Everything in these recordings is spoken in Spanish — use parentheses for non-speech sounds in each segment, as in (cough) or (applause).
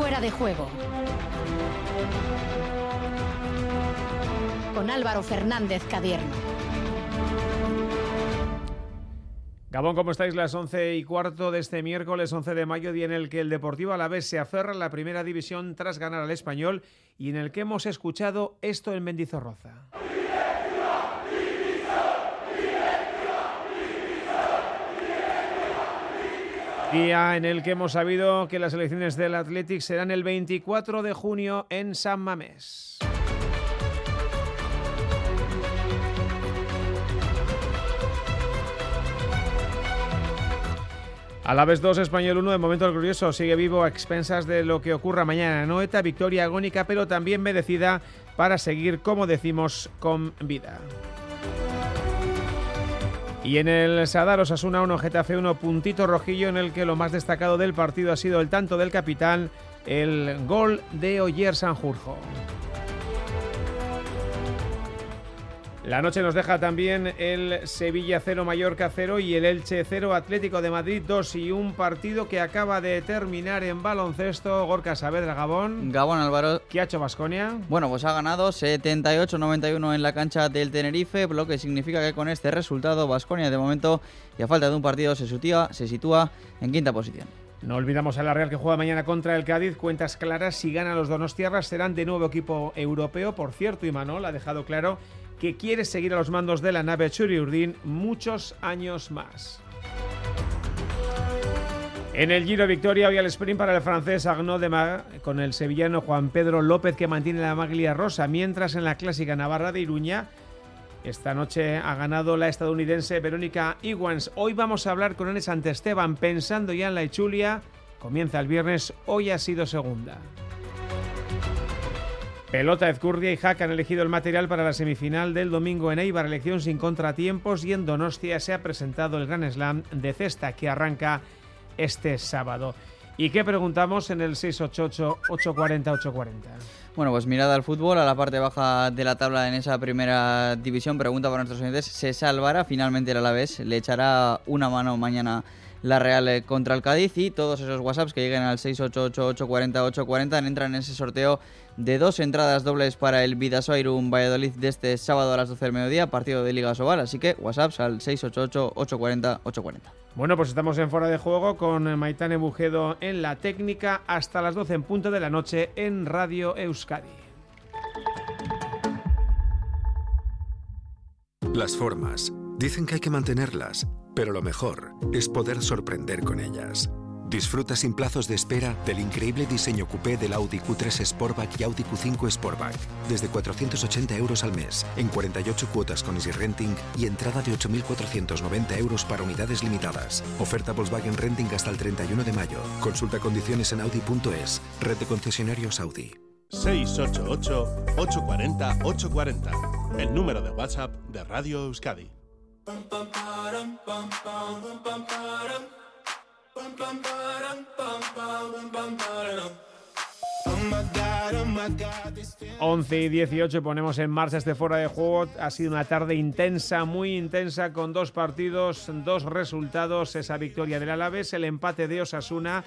Fuera de juego. Con Álvaro Fernández Cadierno. Gabón, ¿cómo estáis? Las once y cuarto de este miércoles 11 de mayo, día en el que el Deportivo Alavés se aferra en la primera división tras ganar al Español y en el que hemos escuchado esto en Mendizorroza. Día en el que hemos sabido que las elecciones del Athletic serán el 24 de junio en San Mamés. A la vez 2, Español 1, de momento el glorioso sigue vivo a expensas de lo que ocurra mañana Noeta, victoria agónica pero también merecida para seguir, como decimos, con vida. Y en el Sadar Osasuna 1, Getafe 1, puntito rojillo en el que lo más destacado del partido ha sido el tanto del capitán, el gol de Oyer Sanjurjo. La noche nos deja también el Sevilla 0 Mallorca 0 y el Elche 0 Atlético de Madrid 2 y un partido que acaba de terminar en baloncesto Gorka Saavedra Gabón. Gabón Álvaro. ¿Qué ha hecho Basconia? Bueno, pues ha ganado 78-91 en la cancha del Tenerife, lo que significa que con este resultado Basconia de momento y a falta de un partido se sitúa, se sitúa en quinta posición. No olvidamos a la Real que juega mañana contra el Cádiz. Cuentas claras, si ganan los Donostiarras serán de nuevo equipo europeo. Por cierto, Imanol ha dejado claro que quiere seguir a los mandos de la nave Churi muchos años más. En el Giro Victoria hoy al sprint para el francés Arnaud de Mar con el sevillano Juan Pedro López que mantiene la maglia rosa, mientras en la clásica Navarra de Iruña esta noche ha ganado la estadounidense Verónica Iwans. Hoy vamos a hablar con Enes Esteban pensando ya en la Echulia. Comienza el viernes, hoy ha sido segunda. Pelota, Ezcurdia y Jack han elegido el material para la semifinal del domingo en Eibar, elección sin contratiempos y en Donostia se ha presentado el Gran Slam de cesta que arranca este sábado. ¿Y qué preguntamos en el 688-840-840? Bueno, pues mirada al fútbol, a la parte baja de la tabla en esa primera división, pregunta para nuestros oyentes, ¿se salvará finalmente el Alavés? ¿Le echará una mano mañana la Real eh, contra el Cádiz y todos esos WhatsApps que lleguen al 688-840-840 entran en ese sorteo de dos entradas dobles para el Vidasoa un Valladolid de este sábado a las 12 del mediodía, partido de Liga Sobal, así que WhatsApps al 688-840-840. Bueno, pues estamos en fuera de juego con Maitane Bujedo en la técnica hasta las 12 en punto de la noche en Radio Euskadi. Las formas. Dicen que hay que mantenerlas pero lo mejor es poder sorprender con ellas. Disfruta sin plazos de espera del increíble diseño coupé del Audi Q3 Sportback y Audi Q5 Sportback. Desde 480 euros al mes, en 48 cuotas con Easy Renting y entrada de 8.490 euros para unidades limitadas. Oferta Volkswagen Renting hasta el 31 de mayo. Consulta condiciones en Audi.es. Red de concesionarios Audi. 688-840-840. El número de WhatsApp de Radio Euskadi. 11 y 18 ponemos en marcha este fuera de juego. Ha sido una tarde intensa, muy intensa, con dos partidos, dos resultados. Esa victoria del Alavés, el empate de Osasuna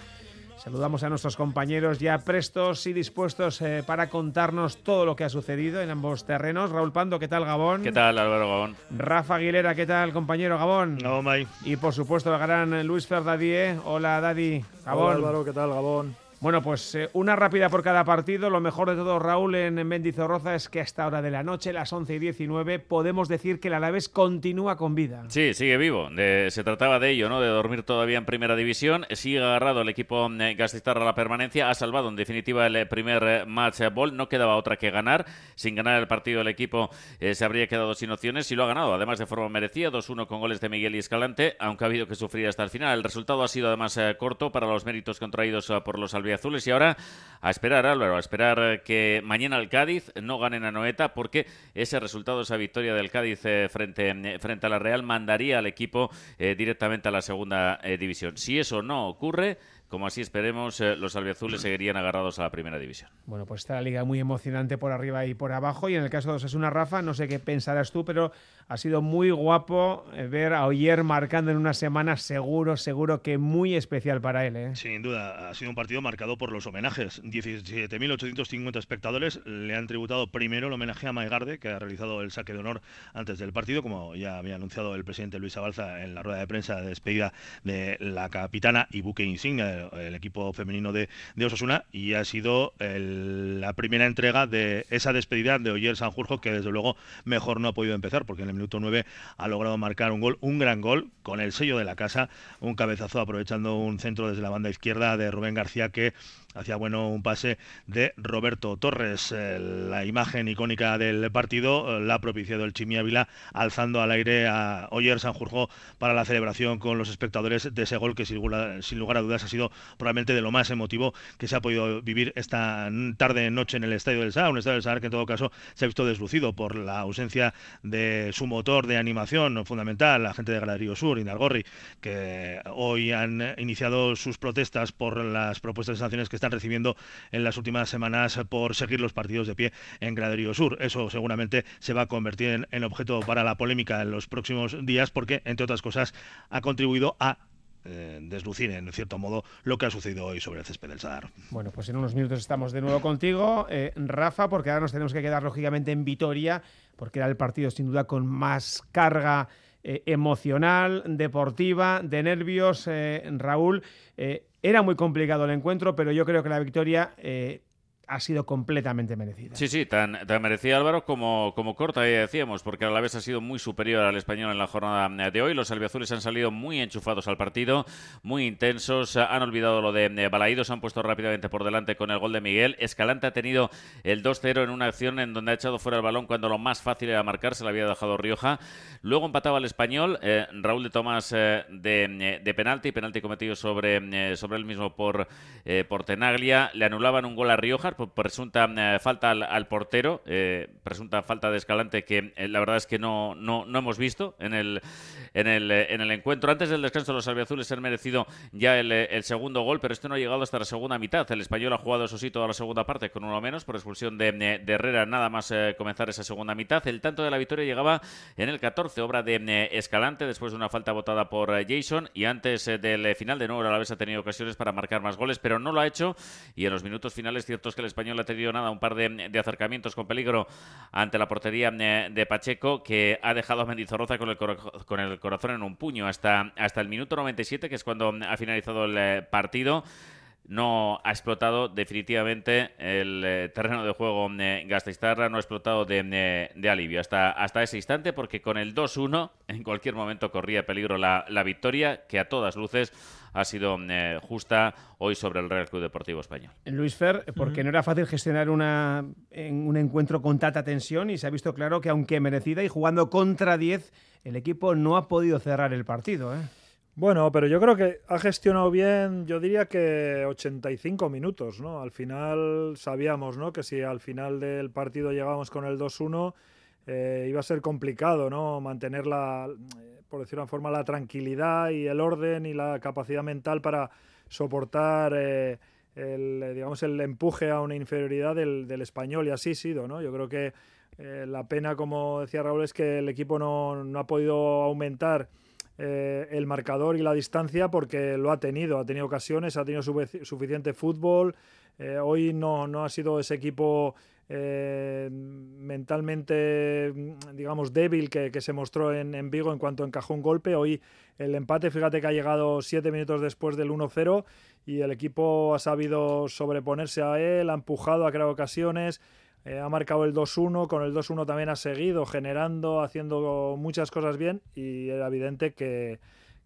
Saludamos a nuestros compañeros ya prestos y dispuestos eh, para contarnos todo lo que ha sucedido en ambos terrenos. Raúl Pando, ¿qué tal Gabón? ¿Qué tal Álvaro Gabón? Rafa Aguilera, ¿qué tal compañero Gabón? No, May. Y por supuesto el gran Luis Ferdadie. Hola Daddy, Gabón. Hola Álvaro, ¿qué tal Gabón? Bueno, pues eh, una rápida por cada partido. Lo mejor de todo, Raúl, en Mendizorroza es que a esta hora de la noche, las 11 y 19, podemos decir que el Alavés continúa con vida. Sí, sigue vivo. se trataba de ello, ¿no? De dormir todavía en primera división. Sigue agarrado el equipo eh, a la permanencia. Ha salvado en definitiva el eh, primer eh, match ball. No quedaba otra que ganar. Sin ganar el partido, el equipo se habría quedado sin opciones y lo ha ganado. Además, de forma merecida, 2-1 con goles de Miguel y Escalante, aunque ha habido que sufrir hasta el final. El resultado ha sido además corto para los méritos contraídos por los albiazulés azules y ahora a esperar, Álvaro, a esperar que mañana el Cádiz no gane a Noeta porque ese resultado, esa victoria del Cádiz eh, frente, eh, frente a la Real mandaría al equipo eh, directamente a la segunda división. Si eso no ocurre, como así esperemos, eh, los albiazules seguirían agarrados a la primera división. Bueno, pues está la liga muy emocionante por arriba y por abajo. Y en el caso de Osasuna, Rafa, no sé qué pensarás tú, pero ha sido muy guapo eh, ver a Oyer marcando en una semana seguro, seguro que muy especial para él. ¿eh? Sin duda, ha sido un partido marcado por los homenajes. 17.850 espectadores le han tributado primero el homenaje a Maigarde, que ha realizado el saque de honor antes del partido, como ya había anunciado el presidente Luis Abalza en la rueda de prensa de despedida de la capitana y buque insignia del equipo femenino de, Osasuna, y ha sido la primera entrega de esa despedida de Oyer Sanjurjo, que desde luego mejor no ha podido empezar, porque en el minuto 9 ha logrado marcar un gol, un gran gol, con el sello de la casa, un cabezazo aprovechando un centro desde la banda izquierda de Rubén García que hacía bueno un pase de Roberto Torres. Eh, la imagen icónica del partido eh, la ha propiciado el Chimi Ávila alzando al aire a Oyer Sanjurjo para la celebración con los espectadores de ese gol que sin lugar a dudas ha sido probablemente de lo más emotivo que se ha podido vivir esta tarde noche en el Estadio del Sar, un Estadio del Sar que en todo caso se ha visto deslucido por la ausencia de su motor de animación fundamental, la gente de Galerío Sur, Indalgorri, que hoy han iniciado sus protestas por las propuestas de sanciones que están recibiendo en las últimas semanas por seguir los partidos de pie en Graderío Sur. Eso seguramente se va a convertir en, objeto para la polémica en los próximos días porque, entre otras cosas, ha contribuido a eh, deslucir en cierto modo lo que ha sucedido hoy sobre el césped del Sadar. Bueno, pues en unos minutos estamos de nuevo contigo, eh, Rafa, porque ahora nos tenemos que quedar lógicamente en Vitoria, porque era el partido sin duda con más carga eh, emocional, deportiva, de nervios, Raúl. Era muy complicado el encuentro, pero yo creo que la victoria eh, ha sido completamente merecida. Sí, sí, tan, tan merecida Álvaro como, como corta, ya decíamos, porque a la vez ha sido muy superior al español en la jornada de hoy. Los albiazules han salido muy enchufados al partido, muy intensos, han olvidado lo de Balaídos, han puesto rápidamente por delante con el gol de Miguel. Escalante ha tenido el 2-0 en una acción en donde ha echado fuera el balón cuando lo más fácil era marcar, se lo había dejado Rioja. Luego empataba el español, eh, Raúl de Tomás eh, de, de, penalti, penalti cometido sobre, eh, sobre él mismo por, por Tenaglia. Le anulaban un gol a Rioja presunta eh, falta al, portero, eh, presunta falta de Escalante que eh, la verdad es que no, no, no hemos visto en el, en, el, en el encuentro. Antes del descanso los albiazules han merecido ya el, segundo gol, pero esto no ha llegado hasta la segunda mitad. El español ha jugado, eso sí, toda la segunda parte con uno menos por expulsión de, Herrera nada más comenzar esa segunda mitad. El tanto de la victoria llegaba en el 14, obra de Escalante, después de una falta votada por Jason y antes del final de nuevo la vez ha tenido ocasiones para marcar más goles, pero no lo ha hecho y en los minutos finales cierto es que el español ha tenido nada, un par de, acercamientos con peligro ante la portería eh, de Pacheco, que ha dejado a Mendizorroza con el, con el corazón en un puño hasta, hasta el minuto 97, que es cuando ha finalizado el eh, partido. No ha explotado definitivamente el eh, terreno de juego eh, no ha explotado de, de, alivio. Hasta, hasta ese instante, porque con el 2-1 en cualquier momento corría peligro la, la victoria, que a todas luces ha sido eh, justa hoy sobre el Real Club Deportivo Español. Luis Fer, porque no era fácil gestionar una, en un encuentro con tanta tensión y se ha visto claro que aunque merecida y jugando contra 10, el equipo no ha podido cerrar el partido. ¿eh? Bueno, pero yo creo que ha gestionado bien, yo diría que 85 minutos, ¿no? Al final sabíamos, ¿no? Que si al final del partido llegábamos con el 2-1, eh, iba a ser complicado, ¿no? Mantener la, por decirlo de una forma, la tranquilidad y el orden y la capacidad mental para soportar eh, el, digamos, el empuje a una inferioridad del, español y así ha sido, ¿no? Yo creo que eh, la pena, como decía Raúl, es que el equipo no, no ha podido aumentar eh, el marcador y la distancia porque lo ha tenido, ha tenido ocasiones, ha tenido suficiente fútbol. Hoy no, no ha sido ese equipo eh, mentalmente, digamos, débil que, se mostró en, en, Vigo en cuanto encajó un golpe. Hoy el empate, fíjate que ha llegado siete minutos después del 1-0 y el equipo ha sabido sobreponerse a él, ha empujado, ha creado ocasiones. Eh, ha marcado el 2-1, con el 2-1 también ha seguido generando, haciendo muchas cosas bien y era evidente que,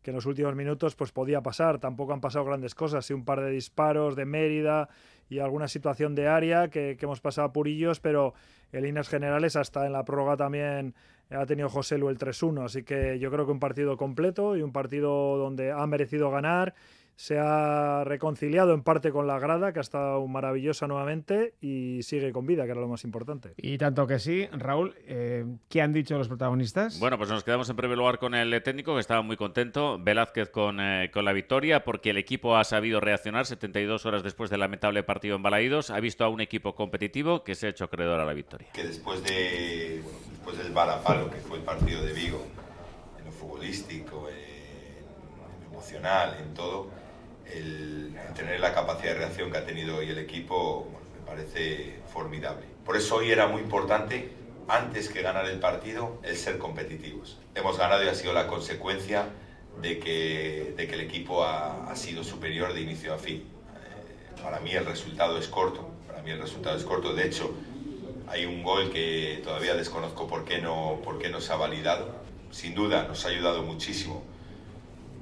en los últimos minutos pues podía pasar. Tampoco han pasado grandes cosas, sí un par de disparos de Mérida y alguna situación de área que, hemos pasado a purillos, pero en líneas generales hasta en la prórroga también ha tenido José Lu el 3-1, así que yo creo que un partido completo y un partido donde ha merecido ganar se ha reconciliado en parte con la grada, que ha estado maravillosa nuevamente y sigue con vida, que era lo más importante. Y tanto que sí, Raúl, eh, ¿qué han dicho los protagonistas? Bueno, pues nos quedamos en primer lugar con el técnico, que estaba muy contento, Velázquez con, eh, con la victoria, porque el equipo ha sabido reaccionar 72 horas después del lamentable partido en Balaídos, ha visto a un equipo competitivo que se ha hecho acreedor a la victoria. Que después, de, bueno, después del balapalo que fue el partido de Vigo, en lo futbolístico, en lo emocional, en todo, el, tener la capacidad de reacción que ha tenido hoy el equipo me parece formidable. Por eso hoy era muy importante, antes que ganar el partido, el ser competitivos. Hemos ganado y ha sido la consecuencia de que, de que el equipo ha, ha sido superior de inicio a fin. Eh, para mí el resultado es corto, para mí el resultado es corto. De hecho, hay un gol que todavía desconozco por qué no, por qué no se ha validado. Sin duda nos ha ayudado muchísimo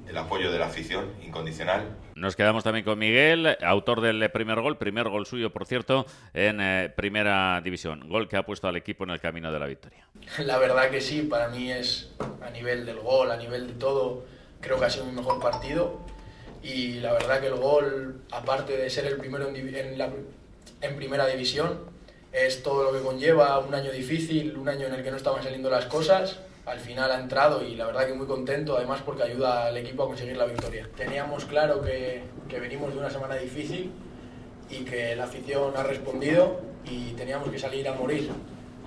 el apoyo de la afición incondicional. Nos quedamos también con Miguel, autor del primer gol, primer gol suyo, por cierto, en eh, primera división. Gol que ha puesto al equipo en el camino de la victoria. La verdad que sí, para mí es a nivel del gol, a nivel de todo, creo que ha sido mi mejor partido. Y la verdad que el gol, aparte de ser el primero en, en, la, en primera división, es todo lo que conlleva un año difícil, un año en el que no estaban saliendo las cosas al final ha entrado y la verdad que muy contento, además porque ayuda al equipo a conseguir la victoria. Teníamos claro que, que, venimos de una semana difícil y que la afición ha respondido y teníamos que salir a morir,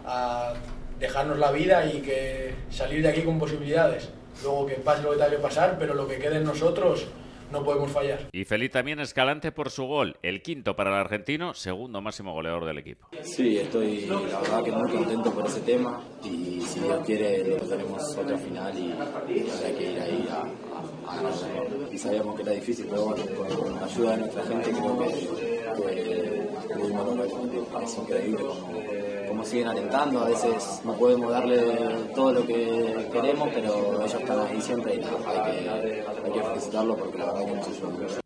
a dejarnos la vida y que salir de aquí con posibilidades. Luego que pase lo que tenga que pasar, pero lo que quede en nosotros no podemos fallar. Y feliz también Escalante por su gol, el quinto para el argentino, segundo máximo goleador del equipo. Sí, estoy la verdad que muy contento por ese tema y si Dios quiere tenemos otra final y, y habrá que ir ahí a, a, a Y sabíamos que era difícil, pero bueno, con, la ayuda de nuestra gente creo que, que pudimos lograr Es increíble como como siguen alentando, a veces no podemos darle todo lo que queremos, pero ellos están ahí siempre y hay que, hay que felicitarlo porque la verdad que nos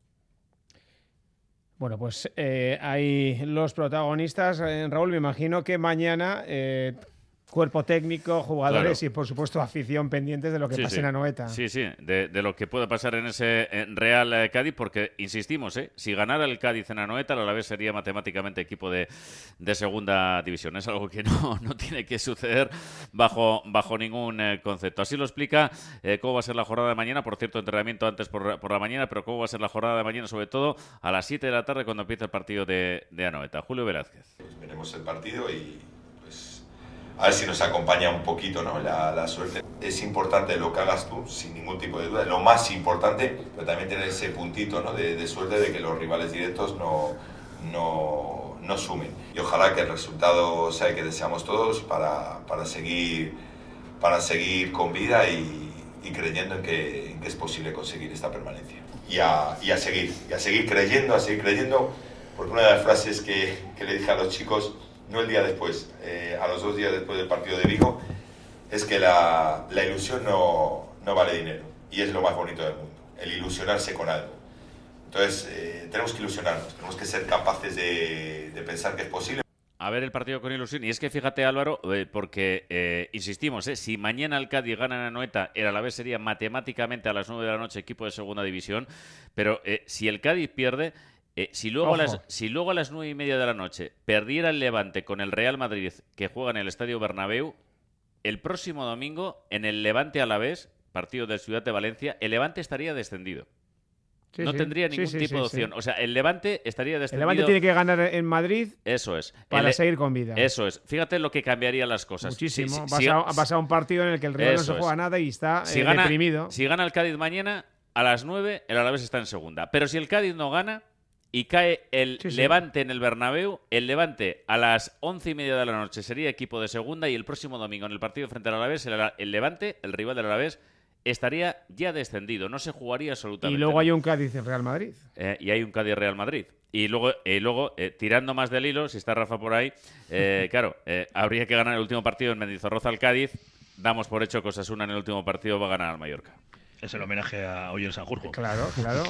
Bueno, pues eh, hay los protagonistas. Eh, Raúl, me imagino que mañana eh, cuerpo técnico, jugadores claro. y por supuesto afición pendientes de lo que sí, pase sí. en Anoeta. Sí, sí, de, de, lo que pueda pasar en ese Real eh, Cádiz, porque insistimos, ¿eh? si ganara el Cádiz en Anoeta, la vez sería matemáticamente equipo de, de, segunda división. Es algo que no, (laughs) no tiene que suceder bajo, bajo ningún eh, concepto. Así lo explica eh, cómo va a ser la jornada de mañana. Por cierto, entrenamiento antes por, por, la mañana, pero cómo va a ser la jornada de mañana, sobre todo a las 7 de la tarde cuando empieza el partido de, de Anoeta. Julio Velázquez. Pues veremos el partido y a ver si nos acompaña un poquito ¿no? la, la, suerte. Es importante lo que hagas tú, sin ningún tipo de duda, lo más importante, pero también tener ese puntito ¿no? de, de, suerte de que los rivales directos no, no, no, sumen. Y ojalá que el resultado sea el que deseamos todos para, para, seguir, para seguir con vida y, y creyendo en que, en que, es posible conseguir esta permanencia. Y a, y a, seguir, y a seguir creyendo, a seguir creyendo, porque una de las frases que, que le dije a los chicos no el día después, eh, a los dos días después del partido de Vigo, es que la, ilusión no, no, vale dinero y es lo más bonito del mundo, el ilusionarse con algo. Entonces, eh, tenemos que ilusionarnos, tenemos que ser capaces de, de, pensar que es posible. A ver el partido con ilusión. Y es que fíjate, Álvaro, eh, porque insistimos, si mañana el Cádiz gana en Anoeta, el Alavés sería matemáticamente a las 9 de la noche equipo de segunda división. Pero si el Cádiz pierde, eh, si, luego a las, si luego a las nueve y media de la noche perdiera el Levante con el Real Madrid que juega en el Estadio Bernabéu, el próximo domingo en el Levante a la vez, partido de Ciudad de Valencia, el Levante estaría descendido. Sí, no sí. tendría ningún sí, tipo de opción. O sea, el Levante estaría descendido. El Levante tiene que ganar en Madrid. Eso es. Para el... seguir con vida. Eso es. Fíjate lo que cambiaría las cosas. Muchísimo. vas, a, vas, a, un partido en el que el Real no se juega es. nada y está si eh, gana, deprimido. Si gana el Cádiz mañana, a las 9, el Alavés está en segunda. Pero si el Cádiz no gana, y cae el sí, sí. Levante en el Bernabéu. El Levante a las once y media de la noche sería equipo de segunda y el próximo domingo en el partido frente al Alavés, el, el Levante, el rival del Alavés, estaría ya descendido. No se jugaría absolutamente. Y luego hay un Cádiz en Real Madrid. Eh, y hay un Cádiz Real Madrid. Y luego, eh, luego eh, tirando más del hilo, si está Rafa por ahí, eh, (laughs) claro, habría que ganar el último partido en Mendizorroza al Cádiz. Damos por hecho que Osasuna en el último partido va a ganar al Mallorca. Es el homenaje a Oyer Sanjurjo. Claro, claro.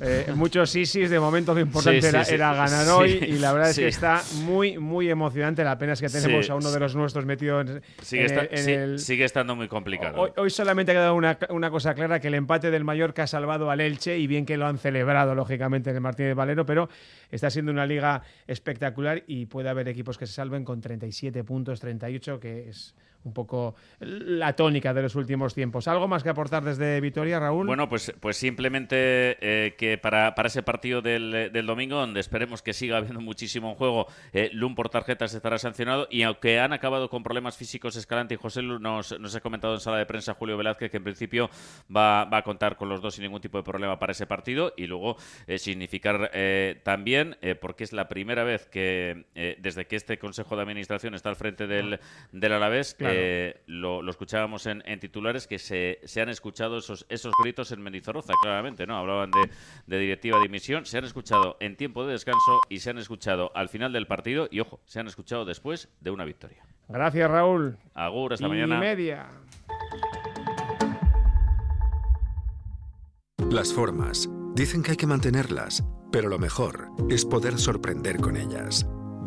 Eh, muchos isis, de momento lo importante era, ganar hoy y la verdad es que está muy, muy emocionante. La pena es que tenemos a uno de los nuestros metido en, sigue, el, sigue estando muy complicado. Hoy, solamente ha quedado una, una, cosa clara, que el empate del Mallorca ha salvado al Elche y bien que lo han celebrado, lógicamente, en el Martínez Valero, pero está siendo una liga espectacular y puede haber equipos que se salven con 37 puntos, 38, que es un poco la tónica de los últimos tiempos. ¿Algo más que aportar desde Vitoria, Raúl? Bueno, pues, pues simplemente eh, que para, para, ese partido del, del, domingo, donde esperemos que siga habiendo muchísimo en juego, eh, Lum por tarjetas estará sancionado y aunque han acabado con problemas físicos Escalante y José Lu, nos, nos ha comentado en sala de prensa Julio Velázquez que en principio va, va, a contar con los dos sin ningún tipo de problema para ese partido y luego eh, significar también, porque es la primera vez que desde que este Consejo de Administración está al frente del, del Alavés, eh, lo, escuchábamos en, titulares que se, se, han escuchado esos, esos gritos en Mendizorroza, claramente, ¿no? Hablaban de, de directiva de dimisión, se han escuchado en tiempo de descanso y se han escuchado al final del partido y, ojo, se han escuchado después de una victoria. Gracias, Raúl. Agur, hasta y mañana. media. Las formas. Dicen que hay que mantenerlas, pero lo mejor es poder sorprender con ellas.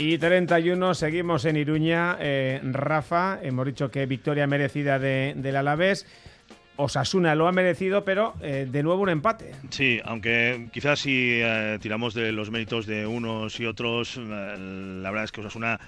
Y 31, seguimos en Iruña. Eh, Rafa, hemos dicho que victoria merecida de, del Alavés. Osasuna lo ha merecido, pero eh, de nuevo un empate. Sí, aunque quizás si eh, tiramos de los méritos de unos y otros, la verdad es que Osasuna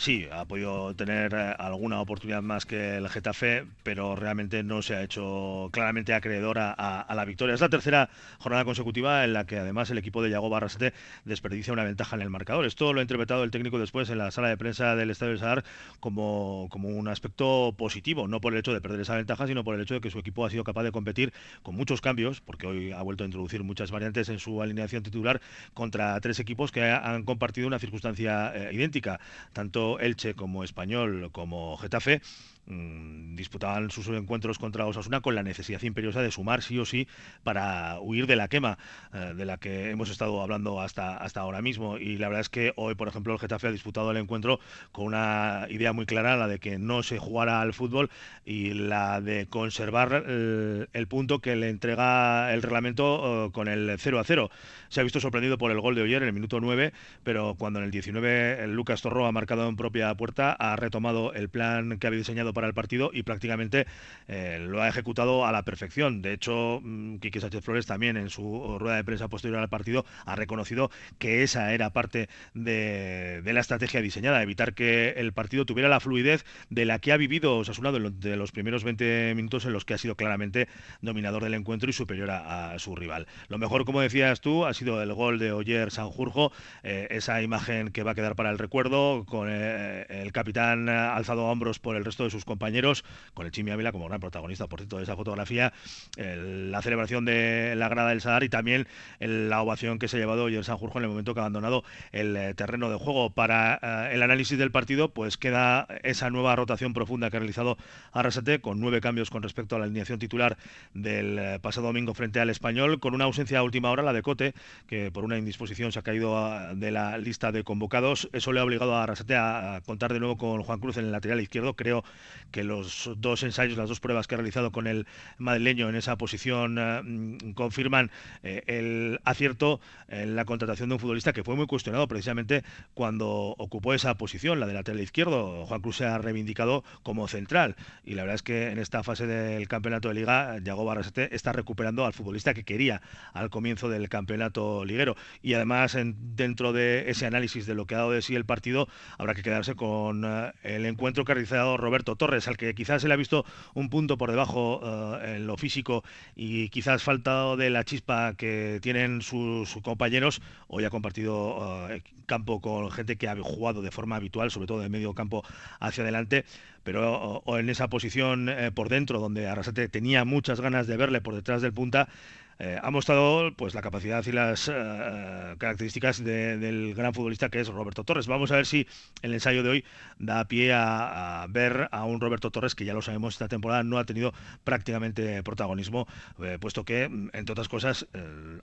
Sí, ha podido tener eh, alguna oportunidad más que el Getafe, pero realmente no se ha hecho claramente acreedora a, la victoria. Es la tercera jornada consecutiva en la que además el equipo de Yago Barrasete desperdicia una ventaja en el marcador. Esto lo ha interpretado el técnico después en la sala de prensa del Estadio de Sadar como, como un aspecto positivo, no por el hecho de perder esa ventaja, sino por el hecho de que su equipo ha sido capaz de competir con muchos cambios, porque hoy ha vuelto a introducir muchas variantes en su alineación titular contra tres equipos que han compartido una circunstancia eh, idéntica, tanto Elche como Español como Getafe Mm, disputaban sus encuentros contra Osasuna con la necesidad imperiosa de sumar sí o sí para huir de la quema eh, de la que hemos estado hablando hasta, hasta ahora mismo. Y la verdad es que hoy, por ejemplo, el Getafe ha disputado el encuentro con una idea muy clara, la de que no se jugara al fútbol y la de conservar el, punto que le entrega el reglamento eh, con el 0 a 0. Se ha visto sorprendido por el gol de Oyer en el minuto 9, pero cuando en el 19 el Lucas Torro ha marcado en propia puerta, ha retomado el plan que había diseñado para el partido y prácticamente eh, lo ha ejecutado a la perfección. De hecho, mm, Quique Sánchez Flores también en su rueda de prensa posterior al partido ha reconocido que esa era parte de, la estrategia diseñada, evitar que el partido tuviera la fluidez de la que ha vivido Osasuna de, los primeros 20 minutos en los que ha sido claramente dominador del encuentro y superior a, su rival. Lo mejor, como decías tú, ha sido el gol de Oyer Sanjurjo, eh, esa imagen que va a quedar para el recuerdo, con eh, el capitán alzado a hombros por el resto de sus compañeros, con el Chimi Ávila como gran protagonista, por cierto, de esa fotografía, la celebración de la grada del Sadar y también la ovación que se ha llevado en Sanjurjo en el momento que ha abandonado el eh, terreno de juego. Para eh, el análisis del partido, pues queda esa nueva rotación profunda que ha realizado Arrasate, con nueve cambios con respecto a la alineación titular del eh, pasado domingo frente al Español, con una ausencia a última hora, la de Cote, que por una indisposición se ha caído de la lista de convocados. Eso le ha obligado a Arrasate a contar de nuevo con Juan Cruz en el lateral izquierdo. Creo que los dos ensayos, las dos pruebas que ha realizado con el madrileño en esa posición eh, mm, confirman eh, el acierto en la contratación de un futbolista que fue muy cuestionado precisamente cuando ocupó esa posición, la de lateral izquierdo. Juan Cruz se ha reivindicado como central y la verdad es que en esta fase del campeonato de liga, Yago Barrasete está recuperando al futbolista que quería al comienzo del campeonato liguero y además dentro de ese análisis de lo que ha dado de sí el partido habrá que quedarse con eh, el encuentro que ha realizado Roberto Torres, al que quizás se le ha visto un punto por debajo eh, en lo físico y quizás falta de la chispa que tienen sus, compañeros, hoy ha compartido eh, campo con gente que ha jugado de forma habitual, sobre todo de medio campo hacia adelante, pero o, en esa posición eh, por dentro, donde Arrasate tenía muchas ganas de verle por detrás del punta, eh, ha mostrado pues la capacidad y las eh, características del gran futbolista que es Roberto Torres. Vamos a ver si el ensayo de hoy da pie a, ver a un Roberto Torres que ya lo sabemos esta temporada no ha tenido prácticamente protagonismo, eh, puesto que entre otras cosas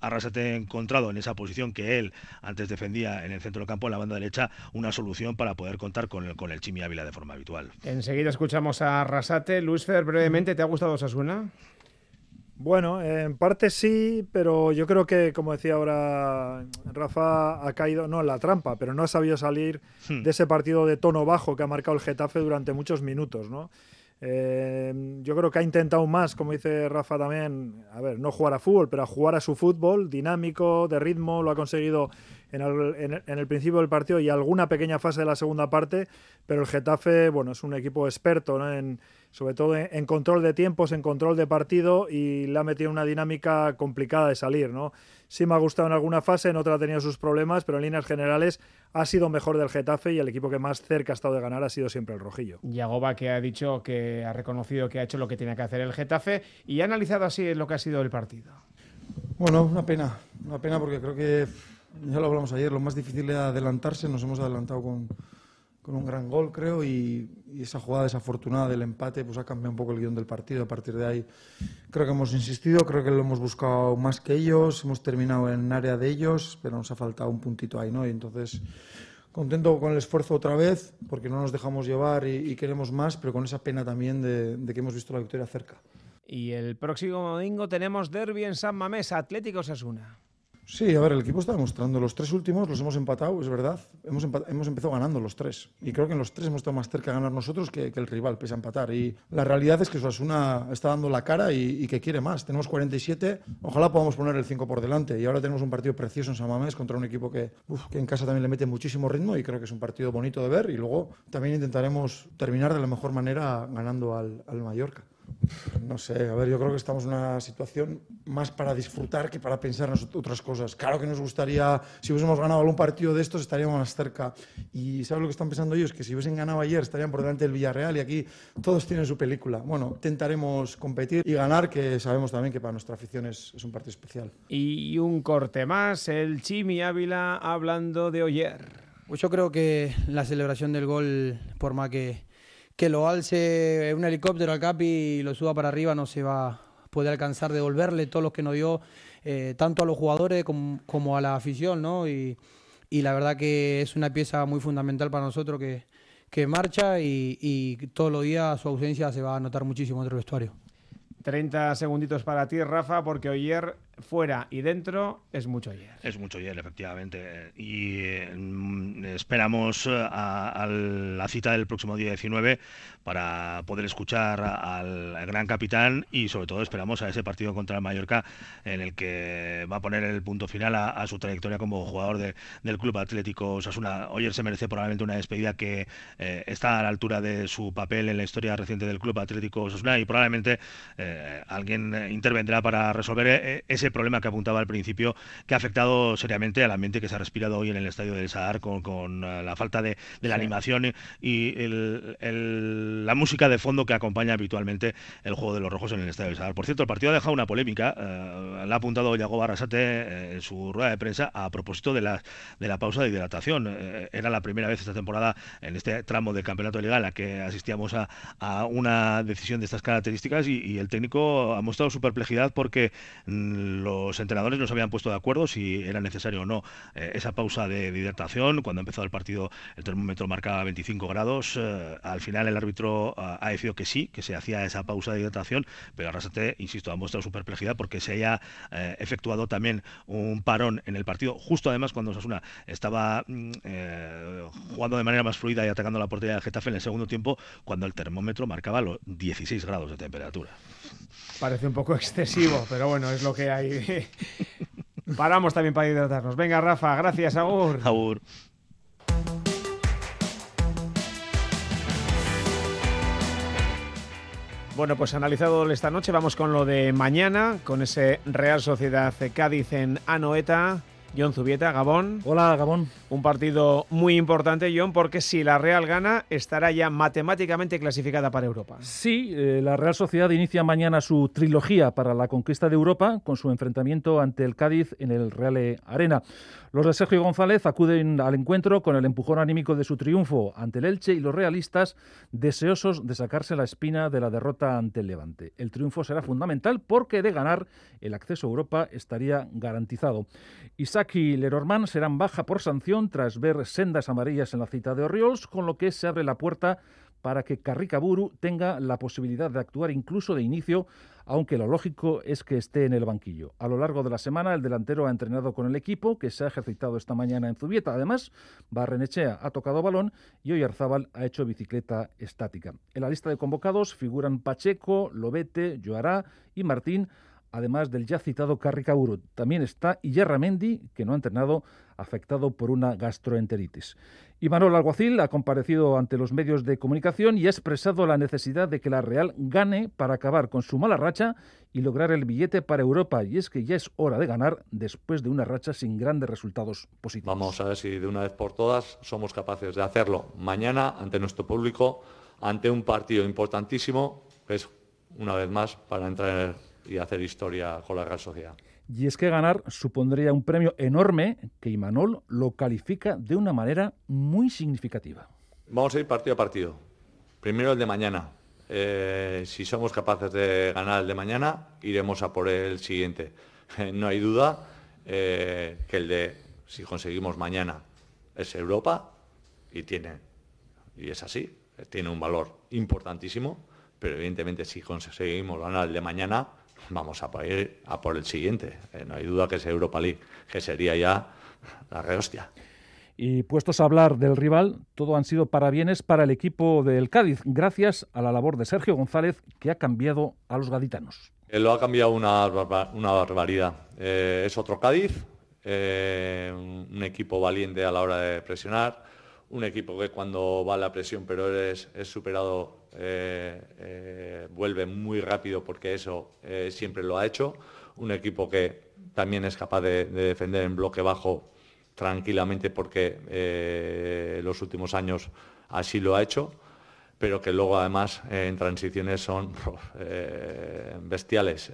Arrasate ha encontrado en esa posición que él antes defendía en el centro del campo en la banda derecha una solución para poder contar con el, con el Chimi Ávila de forma habitual. Enseguida escuchamos a Arrasate. Luis Fer, brevemente, ¿te ha gustado Osasuna? Bueno, en parte sí, pero yo creo que, como decía ahora Rafa, ha caído, no en la trampa, pero no ha sabido salir hmm. de ese partido de tono bajo que ha marcado el Getafe durante muchos minutos, ¿no? Eh, yo creo que ha intentado más, como dice Rafa también, a ver, no jugar a fútbol, pero a jugar a su fútbol, dinámico, de ritmo, lo ha conseguido en el, en el, principio del partido y alguna pequeña fase de la segunda parte, pero el Getafe, bueno, es un equipo experto ¿no? en, sobre todo en, control de tiempos, en control de partido y le ha metido una dinámica complicada de salir, ¿no? Sí me ha gustado en alguna fase, en otra ha tenido sus problemas, pero en líneas generales ha sido mejor del Getafe y el equipo que más cerca ha estado de ganar ha sido siempre el Rojillo. Yagoba que ha dicho que ha reconocido que ha hecho lo que tiene que hacer el Getafe y ha analizado así lo que ha sido el partido. Bueno, una pena, una pena porque creo que ya lo hablamos ayer, lo más difícil era adelantarse, nos hemos adelantado con con un gran gol, creo, y, esa jugada desafortunada del empate pues ha cambiado un poco el guion del partido. A partir de ahí creo que hemos insistido, creo que lo hemos buscado más que ellos, hemos terminado en área de ellos, pero nos ha faltado un puntito ahí, ¿no? Entonces contento con el esfuerzo otra vez, porque no nos dejamos llevar y, queremos más, pero con esa pena también de, de que hemos visto la victoria cerca. Y el próximo domingo tenemos derby en San Mamés, Atlético Sasuna. Sí, a ver, el equipo está demostrando. Los tres últimos los hemos empatado, es verdad. Hemos, empezado ganando los tres. Y creo que en los tres hemos estado más cerca de ganar nosotros que, el rival, pese a empatar. Y la realidad es que Suasuna está dando la cara y, que quiere más. Tenemos 47, ojalá podamos poner el 5 por delante. Y ahora tenemos un partido precioso en San Mamés contra un equipo que, en casa también le mete muchísimo ritmo y creo que es un partido bonito de ver. Y luego también intentaremos terminar de la mejor manera ganando al Mallorca. No sé, a ver, yo creo que estamos en una situación más para disfrutar que para pensar en otras cosas. Claro que nos gustaría, si hubiésemos ganado algún partido de estos, estaríamos más cerca. Y ¿sabes lo que están pensando ellos? Que si hubiesen ganado ayer, estarían por delante del Villarreal y aquí todos tienen su película. Bueno, intentaremos competir y ganar, que sabemos también que para nuestra afición es, es un partido especial. Y un corte más, el Chimi Ávila hablando de Oyer. Pues yo creo que la celebración del gol, por más que que lo alce un helicóptero al Capi y lo suba para arriba, no se va a poder alcanzar devolverle todo lo que nos dio, eh, tanto a los jugadores como, a la afición, ¿no? Y, la verdad que es una pieza muy fundamental para nosotros que, marcha y, y todos los días su ausencia se va a notar muchísimo en el vestuario. 30 segunditos para ti, Rafa, porque ayer fuera y dentro es mucho ayer. Es mucho ayer, efectivamente. Y mm, esperamos eh, a, la cita del próximo día 19 para poder escuchar al gran capitán y sobre todo esperamos a ese partido contra el Mallorca en el que va a poner el punto final a, su trayectoria como jugador del Club Atlético Osasuna. Oyer se merece probablemente una despedida que eh, está a la altura de su papel en la historia reciente del Club Atlético Osasuna y probablemente eh, alguien intervendrá para resolver ese problema que apuntaba al principio, que ha afectado seriamente al ambiente que se ha respirado hoy en el estadio del Sadar con, eh, la falta de, la animación y la música de fondo que acompaña habitualmente el juego de los rojos en el estadio del Sadar. Por cierto, el partido ha dejado una polémica, eh, la ha apuntado Yago Barrasate eh, en su rueda de prensa a propósito de la, de la pausa de hidratación. era la primera vez esta temporada en este tramo del campeonato legal en la que asistíamos a, una decisión de estas características y, y el técnico ha mostrado su perplejidad porque mm, los entrenadores no se habían puesto de acuerdo si era necesario o no eh, esa pausa de, hidratación. Cuando empezó el partido el termómetro marcaba 25 grados. Eh, al final el árbitro eh, ha decidido que sí, que se hacía esa pausa de hidratación, pero Arrasate, insisto, ha mostrado su perplejidad porque se haya efectuado también un parón en el partido, justo además cuando Osasuna estaba mm, jugando de manera más fluida y atacando la portería del Getafe en el segundo tiempo, cuando el termómetro marcaba los 16 grados de temperatura. Parece un poco excesivo, pero bueno, es lo que hay. (laughs) Paramos también para hidratarnos. Venga, Rafa, gracias, Agur. Agur. Bueno, pues analizado esta noche, vamos con lo de mañana, con ese Real Sociedad Cádiz en Anoeta. John Zubieta, Gabón. Hola, Gabón. Un partido muy importante, John, porque si la Real gana, estará ya matemáticamente clasificada para Europa. Sí, eh, la Real Sociedad inicia mañana su trilogía para la conquista de Europa con su enfrentamiento ante el Cádiz en el Real Arena. Los de Sergio González acuden al encuentro con el empujón anímico de su triunfo ante el Elche y los realistas deseosos de sacarse la espina de la derrota ante el Levante. El triunfo será fundamental porque de ganar el acceso a Europa estaría garantizado. Isaac y Lerormán serán baja por sanción tras ver sendas amarillas en la cita de Oriols, con lo que se abre la puerta para que Carricaburu tenga la posibilidad de actuar incluso de inicio, aunque lo lógico es que esté en el banquillo. A lo largo de la semana, el delantero ha entrenado con el equipo, que se ha ejercitado esta mañana en Zubieta. Además, Barrenechea ha tocado balón y hoy Arzábal ha hecho bicicleta estática. En la lista de convocados figuran Pacheco, Lobete, Joará y Martín, además del ya citado Carricaburu. También está Iyarramendi, que no ha entrenado, afectado por una gastroenteritis. Y Manuel Alguacil ha comparecido ante los medios de comunicación y ha expresado la necesidad de que la Real gane para acabar con su mala racha y lograr el billete para Europa. Y es que ya es hora de ganar después de una racha sin grandes resultados positivos. Vamos a ver si de una vez por todas somos capaces de hacerlo mañana ante nuestro público, ante un partido importantísimo, que es una vez más para entrar y hacer historia con la Real Sociedad. Y es que ganar supondría un premio enorme que Imanol lo califica de una manera muy significativa. Vamos a ir partido a partido. Primero el de mañana. Eh, si somos capaces de ganar el de mañana, iremos a por el siguiente. no hay duda eh, que el de, si conseguimos mañana, es Europa y tiene, y es así, tiene un valor importantísimo, pero evidentemente si conseguimos ganar el de mañana, vamos a ir a por el siguiente. Eh, no hay duda que es Europa League, que sería ya la rehostia. Y puestos a hablar del rival, todo han sido parabienes para el equipo del Cádiz, gracias a la labor de Sergio González, que ha cambiado a los gaditanos. Él lo ha cambiado una, una barbaridad. Eh, es otro Cádiz, eh, un equipo valiente a la hora de presionar, un equipo que cuando va la presión pero es, superado eh, eh, vuelve muy rápido porque eso eh, siempre lo ha hecho. Un equipo que también es capaz de, defender en bloque bajo tranquilamente porque los últimos años así lo ha hecho, pero que luego además en transiciones son (laughs) bestiales.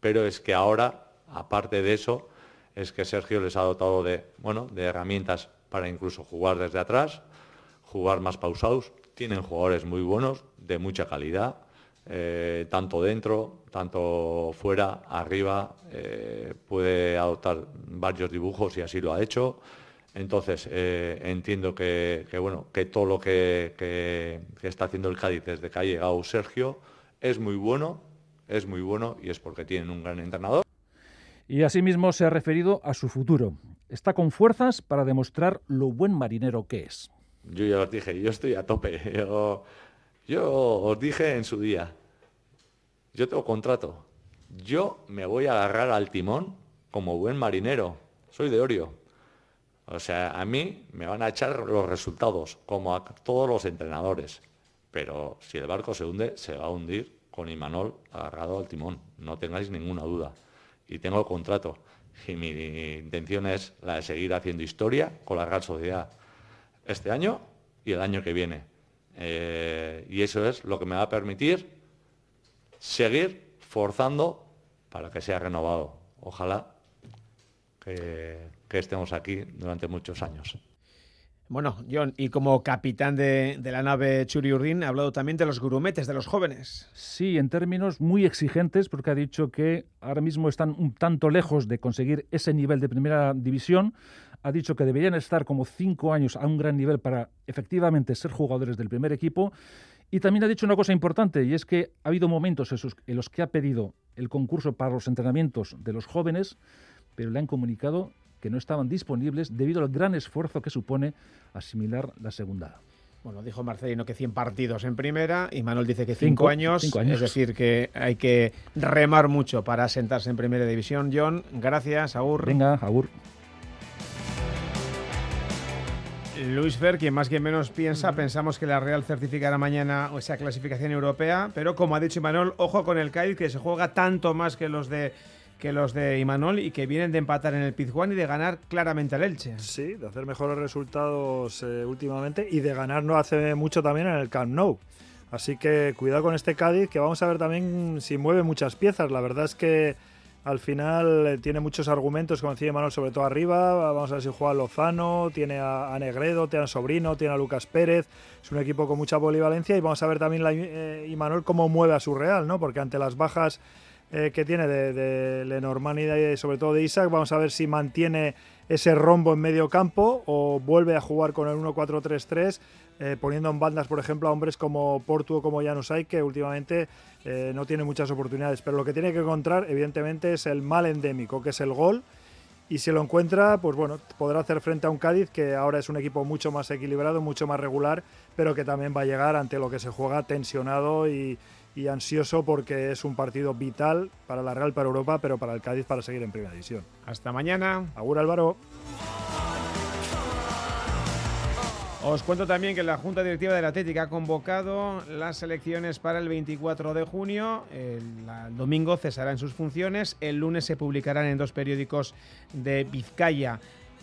pero es que ahora, aparte de eso, es que Sergio les ha dotado de, bueno, de herramientas para incluso jugar desde atrás, jugar más pausados, tienen jugadores muy buenos, de mucha calidad, eh, tanto dentro, tanto fuera, arriba, eh, puede adoptar varios dibujos y así lo ha hecho. Entonces, eh, entiendo que, bueno, que todo lo que, está haciendo el Cádiz desde que ha llegado Sergio es muy bueno, es muy bueno y es porque tienen un gran entrenador. Y asimismo se ha referido a su futuro. Está con fuerzas para demostrar lo buen marinero que es. Yo ya os dije, yo estoy a tope. Yo, os dije en su día, yo tengo contrato. Yo me voy a agarrar al timón como buen marinero. Soy de Orio. O sea, a mí me van a echar los resultados, como a todos los entrenadores. Pero si el barco se hunde, se va a hundir con Imanol agarrado al timón. No tengáis ninguna duda. Y tengo el contrato. Y mi intención es la de seguir haciendo historia con la Real Sociedad este año y el año que viene. Eh, y eso es lo que me va a permitir seguir forzando para que sea renovado. Ojalá que, estemos aquí durante muchos años. Bueno, John, y como capitán de, la nave Churi Urdin, ha hablado también de los grumetes, de los jóvenes. Sí, en términos muy exigentes, porque ha dicho que ahora mismo están un tanto lejos de conseguir ese nivel de primera división ha dicho que deberían estar como cinco años a un gran nivel para efectivamente ser jugadores del primer equipo. Y también ha dicho una cosa importante, y es que ha habido momentos en los que ha pedido el concurso para los entrenamientos de los jóvenes, pero le han comunicado que no estaban disponibles debido al gran esfuerzo que supone asimilar la segunda. Bueno, dijo Marcelino que 100 partidos en primera y Manuel dice que 5 años, años, es decir, que hay que remar mucho para sentarse en primera división. John, gracias, Agur. Venga, Agur. Luis Fer, quien más que menos piensa, pensamos que la Real certificará mañana esa clasificación europea, pero como ha dicho Imanol, ojo con el Cádiz que se juega tanto más que los de que los de Imanol y que vienen de empatar en el Pizjuán y de ganar claramente al Elche. Sí, de hacer mejores resultados eh, últimamente y de ganar no hace mucho también en el Camp Nou. Así que cuidado con este Cádiz, que vamos a ver también si mueve muchas piezas. La verdad es que al final eh, tiene muchos argumentos, como decía Imanol, sobre todo arriba. Vamos a ver si juega Lozano, tiene a, Negredo, tiene a Sobrino, tiene a Lucas Pérez. Es un equipo con mucha polivalencia y vamos a ver también la, eh, Imanol cómo mueve a su Real, ¿no? Porque ante las bajas eh, que tiene de, de Lenormand y sobre todo de Isaac. Vamos a ver si mantiene ese rombo en medio campo o vuelve a jugar con el 1-4-3-3, eh, poniendo en bandas, por ejemplo, a hombres como Portu o como Janusay, que últimamente eh, no tiene muchas oportunidades. Pero lo que tiene que encontrar, evidentemente, es el mal endémico, que es el gol. Y si lo encuentra, pues bueno, podrá hacer frente a un Cádiz que ahora es un equipo mucho más equilibrado, mucho más regular, pero que también va a llegar ante lo que se juega tensionado y, y ansioso porque es un partido vital para la Real, para Europa, pero para el Cádiz para seguir en Primera División. Hasta mañana. Agur Álvaro. Os cuento también que la Junta Directiva de la Atlética ha convocado las elecciones para el 24 de junio. El, domingo cesará en sus funciones. El lunes se publicarán en dos periódicos de Vizcaya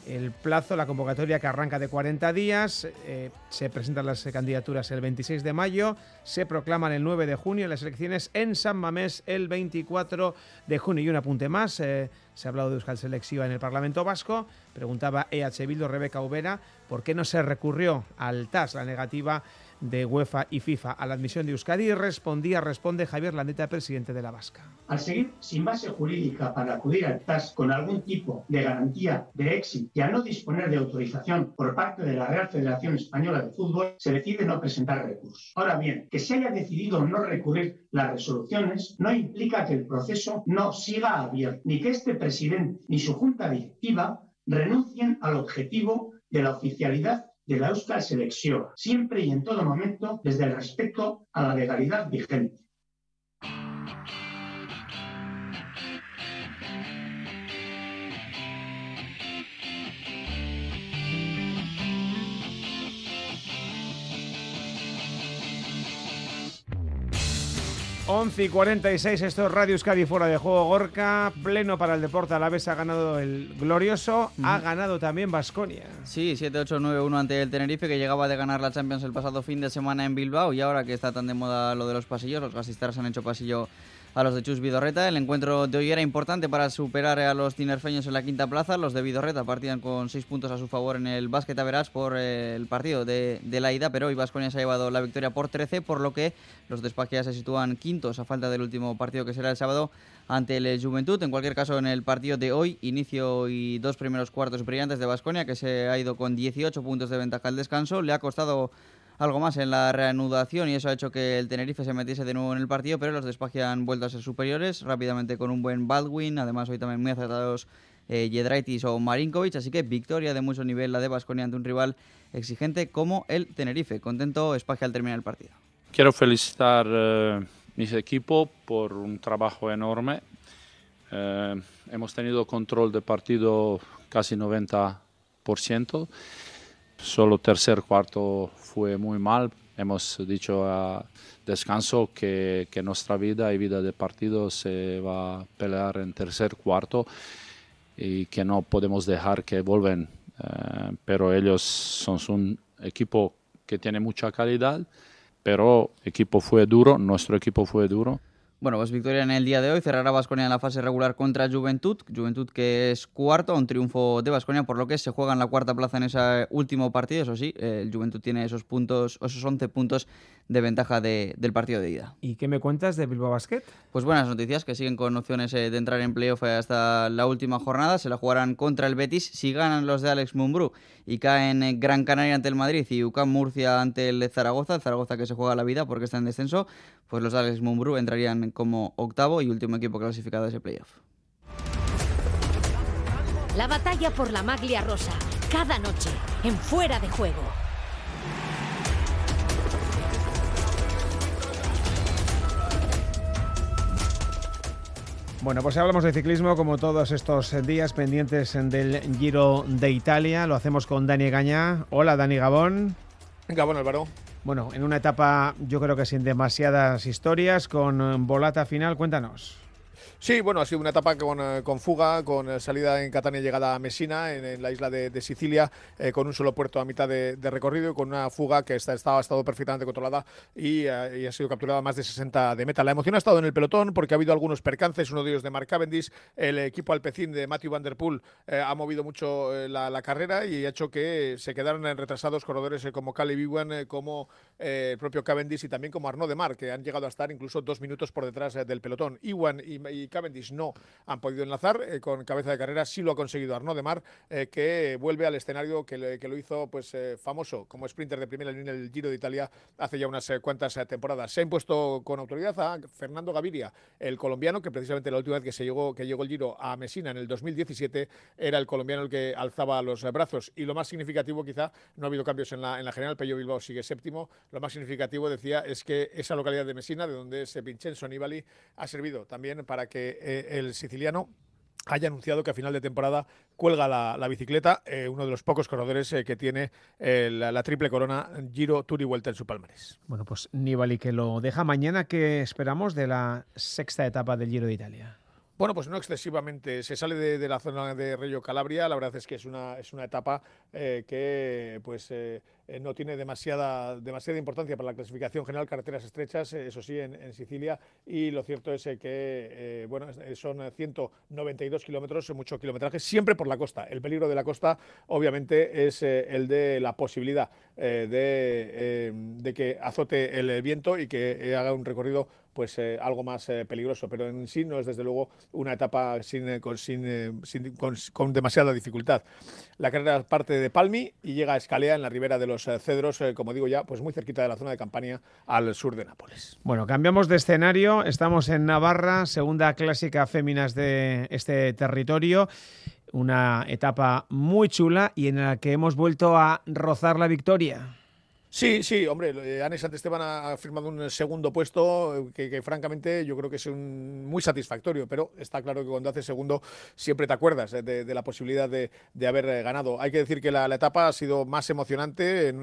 el plazo, la convocatoria que arranca de 40 días, eh, se presentan las candidaturas el 26 de mayo, se proclaman el 9 de junio las elecciones en San Mamés el 24 de junio. Y un apunte más, eh, se ha hablado de Euskal Selectiva en el Parlamento Vasco, preguntaba EH Bildo Rebeca Ubera por qué no se recurrió al TAS, la negativa de UEFA y FIFA a la admisión de Euskadi respondía, responde Javier Landeta, presidente de la Vasca. Al seguir sin base jurídica para acudir al TAS con algún tipo de garantía de éxito y a no disponer de autorización por parte de la Real Federación Española de Fútbol, se decide no presentar recurso. Ahora bien, que se haya decidido no recurrir las resoluciones no implica que el proceso no siga abierto, ni que este presidente ni su junta directiva renuncien al objetivo de la oficialidad de la Euskal Selección, siempre y en todo momento desde el respeto a la legalidad vigente. 11 y 46, esto es Radio Euskadi fuera de juego Gorka, pleno para el deporte a la vez ha ganado el glorioso, ha ganado también Basconia. Sí, 7-8-9-1 ante el Tenerife que llegaba de ganar la Champions el pasado fin de semana en Bilbao y ahora que está tan de moda lo de los pasillos, los gasistas han hecho pasillo a los de Chus Vidorreta. El encuentro de hoy era importante para superar a los tinerfeños en la quinta plaza. Los de Vidorreta partían con seis puntos a su favor en el básquet a por eh, el partido de, la ida, pero hoy Vasconia se ha llevado la victoria por 13, por lo que los de Espaquia se sitúan quintos a falta del último partido que será el sábado ante el Juventud. En cualquier caso, en el partido de hoy, inicio y dos primeros cuartos brillantes de Vasconia, que se ha ido con 18 puntos de ventaja al descanso. Le ha costado algo más en la reanudación y eso ha hecho que el Tenerife se metiese de nuevo en el partido, pero los de han vuelto a ser superiores rápidamente con un buen Baldwin, además hoy también muy acertados eh, Jedraitis o Marinkovic, así que victoria de mucho nivel la de Basconia ante un rival exigente como el Tenerife. Contento Espagia al terminar el partido. Quiero felicitar a eh, mis equipos por un trabajo enorme. Eh, hemos tenido control de partido casi 90%. Solo tercer cuarto fue muy mal. Hemos dicho a descanso que, que, nuestra vida y vida de partido se va a pelear en tercer cuarto y que no podemos dejar que vuelvan. Eh, pero ellos son un equipo que tiene mucha calidad, pero equipo fue duro, nuestro equipo fue duro. Bueno, pues victoria en el día de hoy. Cerrará Vasconia en la fase regular contra Juventud. Juventud que es cuarto, un triunfo de Vasconia, por lo que se juega en la cuarta plaza en ese último partido. Eso sí, el Juventud tiene esos puntos, esos 11 puntos de ventaja del partido de ida. ¿Y qué me cuentas de Bilbao Basket? Pues buenas noticias, que siguen con opciones eh, de entrar en playoff hasta la última jornada. Se la jugarán contra el Betis si ganan los de Alex Mumbrú y caen en Gran Canaria ante el Madrid y UCAM Murcia ante el Zaragoza. El Zaragoza que se juega la vida porque está en descenso. Pues los de Alex Mumbrú entrarían como octavo y último equipo clasificado a ese playoff. La batalla por la maglia rosa, cada noche, en fuera de juego. Bueno, pues hablamos de ciclismo como todos estos días pendientes del Giro de Italia. Lo hacemos con Dani Gaña. Hola, Dani Gabón. Gabón, Álvaro. Bueno, en una etapa yo creo que sin demasiadas historias, con volata final, cuéntanos. Sí, bueno, ha sido una etapa con, eh, con fuga, con eh, salida en Catania y llegada a Messina, en, la isla de, Sicilia, eh, con un solo puerto a mitad de, recorrido y con una fuga que está, ha estado perfectamente controlada y, ha sido capturada más de 60 de meta. La emoción ha estado en el pelotón porque ha habido algunos percances, uno de ellos de Mark Cavendish, el equipo alpecín de Matthew Van Der Poel ha movido mucho la, carrera y ha hecho que se quedaran retrasados corredores como Caleb Ewan, como el propio Cavendish y también como Arnaud de Mar, que han llegado a estar incluso dos minutos por detrás del pelotón. Ewan y Cavendish no han podido enlazar. Eh, con cabeza de carrera sí lo ha conseguido Arnaud de Mar, eh, que vuelve al escenario que, lo hizo pues eh, famoso como sprinter de primera línea del Giro de Italia hace ya unas cuantas temporadas. Se ha impuesto con autoridad a Fernando Gaviria, el colombiano, que precisamente la última vez que se llegó, el Giro a Messina en el 2017 era el colombiano el que alzaba los brazos. Y lo más significativo, quizá, no ha habido cambios en la, en general, Pello Bilbao sigue séptimo. Lo más significativo, decía, es que esa localidad de Messina, de donde es Vincenzo Nibali, ha servido también para que el siciliano haya anunciado que a final de temporada cuelga la, bicicleta, eh, uno de los pocos corredores eh, que tiene eh, la, triple corona Giro, Tour y Vuelta en su palmarés. Bueno, pues Nibali que lo deja mañana, ¿qué esperamos de la sexta etapa del Giro de Italia? Bueno, pues no excesivamente. Se sale de, la zona de Reggio Calabria. La verdad es que es una, es una etapa que pues eh, no tiene demasiada, demasiada importancia para la clasificación general, carreteras estrechas, eh, eso sí, en, Sicilia, y lo cierto es eh, que bueno, son 192 kilómetros, mucho kilometraje, siempre por la costa. El peligro de la costa, obviamente, es el de la posibilidad de, de, que azote el viento y que haga un recorrido pues algo más peligroso, pero en sí no es desde luego una etapa sin, con, sin, con, demasiada dificultad. La carrera parte de Palmi y llega a Escalea en la ribera de los eh, cedros, eh, como digo ya, pues muy cerquita de la zona de Campania, al sur de Nápoles. Bueno, cambiamos de escenario. Estamos en Navarra, segunda clásica féminas de este territorio. Una etapa muy chula y en la que hemos vuelto a rozar la victoria. Sí, sí, hombre, eh, Anne Esteban ha firmado un segundo puesto que, francamente yo creo que es un, muy satisfactorio, pero está claro que cuando haces segundo siempre te acuerdas de, la posibilidad de, haber eh, ganado. Hay que decir que la, etapa ha sido más emocionante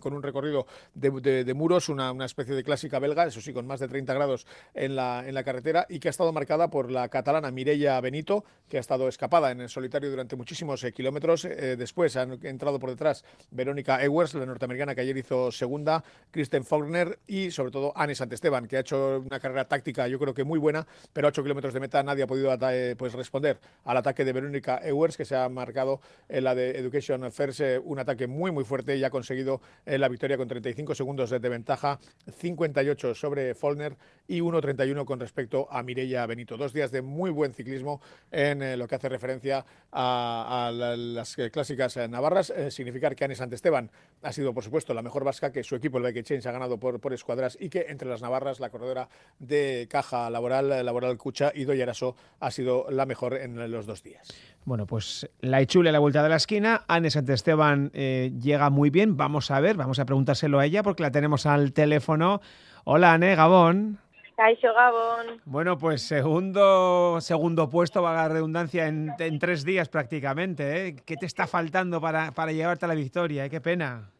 con un recorrido de, muros, una, especie de clásica belga, eso sí, con más de 30 grados en la, en la carretera y que ha estado marcada por la catalana Mireia Benito, que ha estado escapada en el solitario durante muchísimos eh, kilómetros. después han entrado por detrás Verónica Ewers, la norteamericana que ayer segunda, Kristen Faulkner y sobre todo Anne Santesteban, que ha hecho una carrera táctica yo creo que muy buena, pero a 8 kilómetros de meta nadie ha podido eh, pues, responder al ataque de Verónica Ewers, que se ha marcado en la de Education First eh, un ataque muy muy fuerte y ha conseguido eh, la victoria con 35 segundos de ventaja, 58 sobre Faulkner y 1.31 con respecto a Mireia Benito. Dos días de muy buen ciclismo en lo que hace referencia a, las clásicas navarras. significar que Anne Santesteban ha sido, por supuesto, la mejor vasca, que su equipo, el Bike Change, ha ganado por, por escuadras y que entre las navarras la corredora de caja laboral, laboral Cucha y Doyaraso ha sido la mejor en los dos días. Bueno, pues la Ichule a la vuelta de la esquina, Anne Santesteban eh, llega muy bien, vamos a ver, vamos a preguntárselo a ella porque la tenemos al teléfono. Hola Anne, Gabón. Gabón. Bueno, pues segundo, segundo puesto, va la redundancia, en, tres días prácticamente. ¿eh? ¿Qué te está faltando para, para llevarte a la victoria? ¿Eh? Qué pena.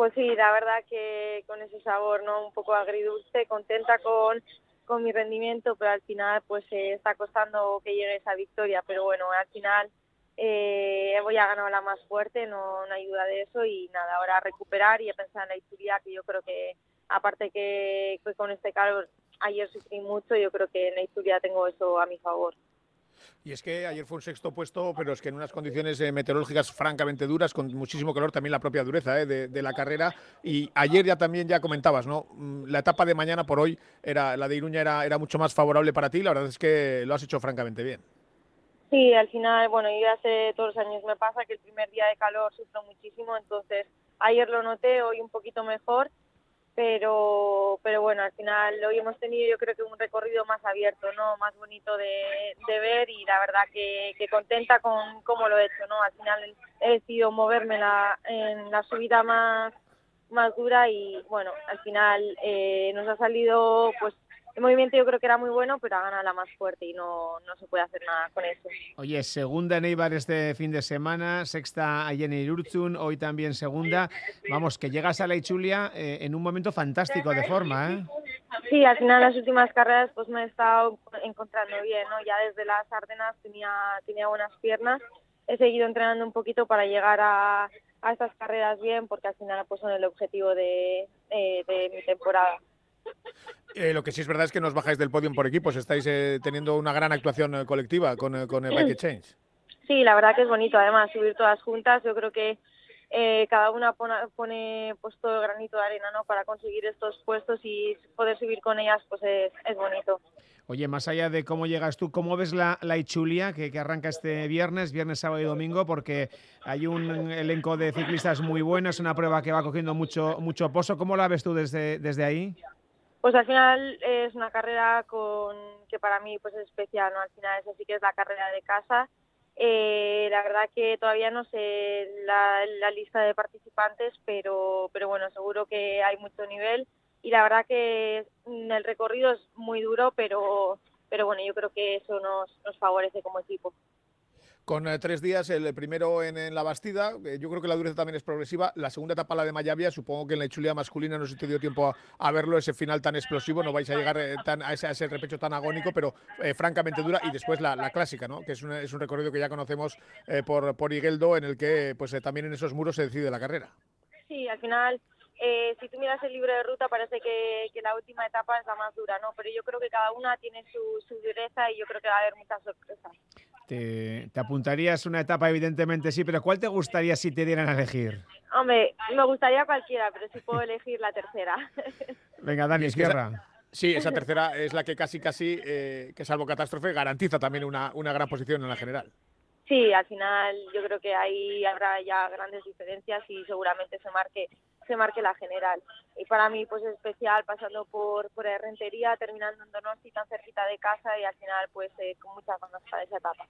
Pues sí, la verdad que con ese sabor, ¿no? Un poco agridulce, contenta con, con mi rendimiento, pero al final pues eh, está costando que llegue esa victoria, pero bueno, al final eh, voy a ganar la más fuerte, no, no hay duda de eso y nada, ahora recuperar y pensar en la historia que yo creo que aparte que, que con este calor ayer sufrí mucho, yo creo que en la historia tengo eso a mi favor. Y es que ayer fue un sexto puesto, pero es que en unas condiciones eh, meteorológicas francamente duras, con muchísimo calor, también la propia dureza eh, de, la carrera. Y ayer ya también ya comentabas, ¿no? Mm, la etapa de mañana por hoy, era la de Iruña era, era mucho más favorable para ti. La verdad es que lo has hecho francamente bien. Sí, al final, bueno, yo hace todos los años me pasa que el primer día de calor sufro muchísimo, entonces ayer lo noté, hoy un poquito mejor pero pero bueno al final hoy hemos tenido yo creo que un recorrido más abierto no más bonito de, ver y la verdad que, contenta con cómo lo he hecho no al final he decidido moverme la, en la subida más más dura y bueno al final eh, nos ha salido pues el movimiento yo creo que era muy bueno, pero ha ganado la más fuerte y no, no se puede hacer nada con eso. Oye, segunda en Eibar este fin de semana, sexta allí en Irurzun, hoy también segunda. Vamos, que llegas a la Ichulia eh, en un momento fantástico de forma, ¿eh? Sí, al final las últimas carreras pues me he estado encontrando bien, ¿no? Ya desde las Ardenas tenía, tenía buenas piernas, he seguido entrenando un poquito para llegar a, a estas carreras bien, porque al final pues son el objetivo de, eh, de mi temporada. Eh, lo que sí es verdad es que nos bajáis del podio por equipos, estáis eh, teniendo una gran actuación eh, colectiva con, eh, con el Bike (clears throat) Exchange. Sí, la verdad que es bonito, además, subir todas juntas. Yo creo que eh, cada una pone, pone pues todo el granito de arena ¿no? para conseguir estos puestos y poder subir con ellas pues es, es bonito. Oye, más allá de cómo llegas tú, ¿cómo ves la, la Ichulia que, que arranca este viernes, viernes, sábado y domingo? Porque hay un elenco de ciclistas muy bueno, es una prueba que va cogiendo mucho, mucho pozo. ¿Cómo la ves tú desde, desde ahí? Pues al final es una carrera con que para mí pues es especial, ¿no? Al final esa sí que es la carrera de casa. Eh, la verdad que todavía no sé la, la lista de participantes, pero, pero bueno, seguro que hay mucho nivel y la verdad que el recorrido es muy duro, pero, pero bueno, yo creo que eso nos, nos favorece como equipo. Con eh, tres días, el primero en, la Bastida, eh, yo creo que la dureza también es progresiva. La segunda etapa, la de Mayavia, supongo que en la Ichulia masculina no se te dio tiempo a, verlo, ese final tan explosivo, no vais a llegar eh, tan, a, ese, a ese repecho tan agónico, pero francamente dura. Y después la, clásica, ¿no? que es un, es un recorrido que ya conocemos por, por Igueldo, en el que pues también en esos muros se decide la carrera. Sí, al final, si tú miras el libro de ruta, parece que, la última etapa es la más dura, ¿no? Pero yo creo que cada una tiene su dureza y yo creo que va a haber muchas sorpresas. ¿Te, te apuntarías una etapa? Evidentemente sí, pero ¿cuál te gustaría si te dieran a elegir? Hombre, me gustaría cualquiera, pero si puedo elegir la tercera. (laughs) Venga, Dani, Es izquierda. Sí, esa tercera es la que casi, casi, eh, que salvo catástrofe, garantiza también una, una gran posición en la general. Sí, al final yo creo que ahí habrá ya grandes diferencias y seguramente se marque se marque la general. Y para mí pues es especial pasando por por Rentería, terminando en Donosti tan cerquita de casa y al final pues eh, con muchas ganas para esa etapa.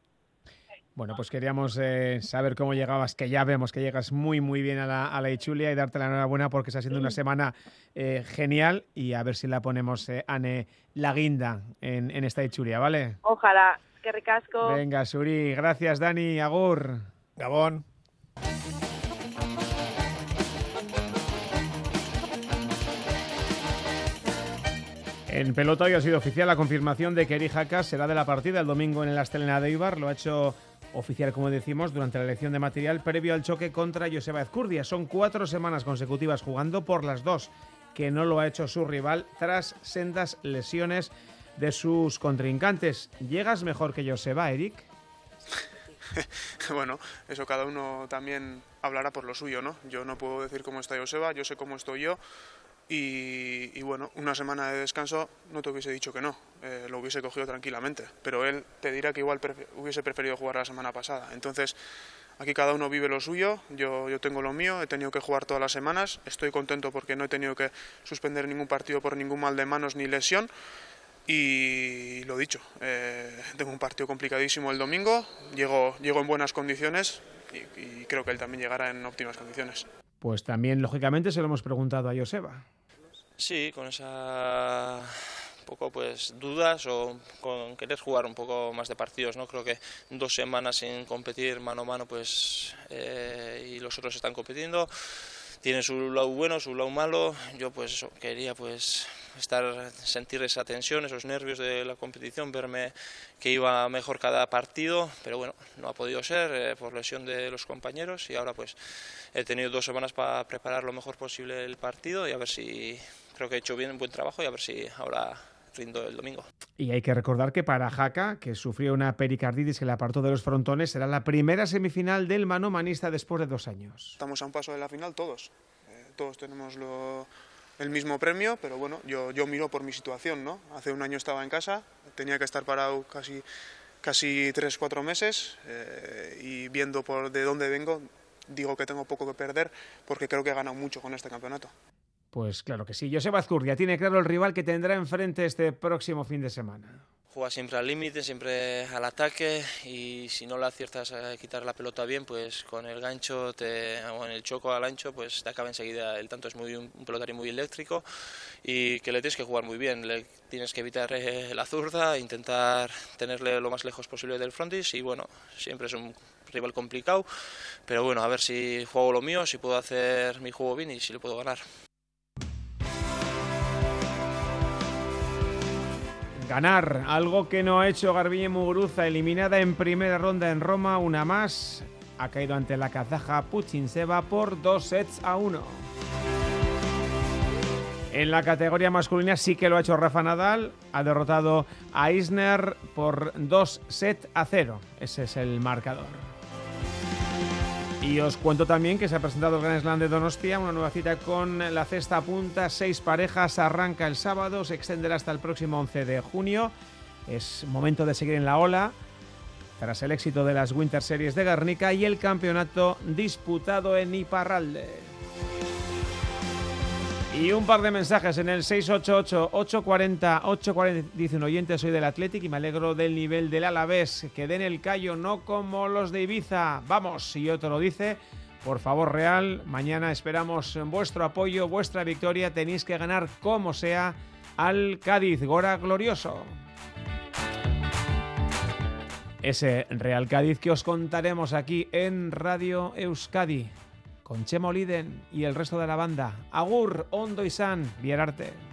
Bueno, pues queríamos eh, saber cómo llegabas, que ya vemos que llegas muy, muy bien a la, a la Ichulia y darte la enhorabuena porque está siendo una semana eh, genial y a ver si la ponemos, eh, Ane, la guinda en, en esta Ichulia, ¿vale? Ojalá, que ricasco. Venga, Suri, gracias, Dani, Agur. Gabón. En pelota hoy ha sido oficial la confirmación de que Eri Jaca será de la partida el domingo en el Astelena de Ibar. Lo ha hecho oficial, como decimos, durante la elección de material previo al choque contra Joseba Ezcurdia. Son cuatro semanas consecutivas jugando por las dos, que no lo ha hecho su rival tras sendas lesiones de sus contrincantes. ¿Llegas mejor que Joseba, Eric? (laughs) bueno, eso cada uno también hablará por lo suyo, ¿no? Yo no puedo decir cómo está Joseba, yo sé cómo estoy yo. Y, y bueno, una semana de descanso no te hubiese dicho que no, eh, lo hubiese cogido tranquilamente, pero él te dirá que igual prefe- hubiese preferido jugar la semana pasada. Entonces, aquí cada uno vive lo suyo, yo, yo tengo lo mío, he tenido que jugar todas las semanas, estoy contento porque no he tenido que suspender ningún partido por ningún mal de manos ni lesión. Y lo dicho, eh, tengo un partido complicadísimo el domingo, llego, llego en buenas condiciones y, y creo que él también llegará en óptimas condiciones. Pues también, lógicamente, se lo hemos preguntado a Joseba. Sí, con esa poco pues dudas o con querer jugar un poco más de partidos, ¿no? Creo que dos semanas sin competir mano a mano pues eh, y los otros están compitiendo tiene su lado bueno, su lado malo. Yo pues eso, quería pues estar sentir esa tensión, esos nervios de la competición, verme que iba mejor cada partido, pero bueno, no ha podido ser eh, por lesión de los compañeros y ahora pues he tenido dos semanas para preparar lo mejor posible el partido y a ver si creo que he hecho bien buen trabajo y a ver si ahora rindo el domingo. Y hay que recordar que para Jaca, que sufrió una pericarditis que le apartó de los frontones, será la primera semifinal del mano manista después de dos años. Estamos a un paso de la final todos. Eh, todos tenemos lo- el mismo premio, pero bueno, yo, yo miro por mi situación, ¿no? Hace un año estaba en casa, tenía que estar parado casi, casi tres, cuatro meses eh, y viendo por de dónde vengo, digo que tengo poco que perder porque creo que he ganado mucho con este campeonato. Pues claro que sí. Joseba Azcurdia tiene claro el rival que tendrá enfrente este próximo fin de semana. juega siempre al límite, siempre al ataque y si no le aciertas a quitar la pelota bien, pues con el gancho te, o en el choco al ancho, pues te acaba enseguida. El tanto es muy un, pelotario muy eléctrico y que le tienes que jugar muy bien. Le tienes que evitar eh, la zurda, intentar tenerle lo más lejos posible del frontis y bueno, siempre es un rival complicado, pero bueno, a ver si juego lo mío, si puedo hacer mi juego bien y si le puedo ganar. Ganar, algo que no ha hecho Garbiñe Muguruza, eliminada en primera ronda en Roma, una más, ha caído ante la kazaja Puchinseva por dos sets a uno. En la categoría masculina sí que lo ha hecho Rafa Nadal, ha derrotado a Isner por dos sets a cero, ese es el marcador. Y os cuento también que se ha presentado el Gran Slam de Donostia, una nueva cita con la cesta a punta, seis parejas, arranca el sábado, se extenderá hasta el próximo 11 de junio. Es momento de seguir en la ola tras el éxito de las Winter Series de Guernica y el campeonato disputado en Iparralde. Y un par de mensajes en el 688-840-840. Dice un oyente, soy del Athletic y me alegro del nivel del Alavés. Que den el callo, no como los de Ibiza. Vamos, si otro lo dice, por favor, Real, mañana esperamos vuestro apoyo, vuestra victoria. Tenéis que ganar como sea al Cádiz. Gora glorioso. Ese Real Cádiz que os contaremos aquí en Radio Euskadi con Chemo Liden y el resto de la banda. Agur, Ondo y San, Vierarte.